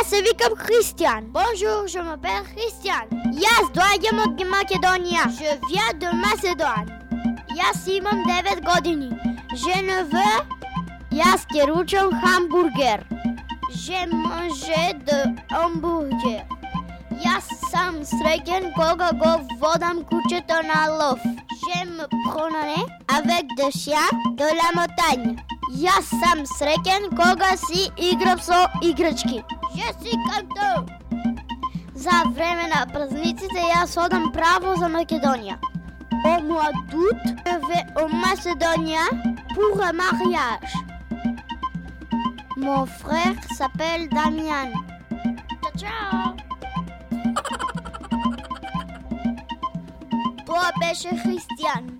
Я се викам Християн. Bonjour, je m'appelle Християн. Аз доаѓам од Македонија. Je viens de Macédoine. Јас имам 9 години. Ne veux... Јас ќе ручам хамбургер. Je mange de hamburger. Јас сам среќен кога го водам кучето на лов. Je me promenais avec des chiens de la montagne. Јас сам среќен кога си играм со играчки. Je suis content. За време на празниците јас одам право за Македонија. Au mois d'août, je vais au Macédonia pour un mariage. Mon frère s'appelle Damian. Ciao, ciao. Kopfbecher Christian.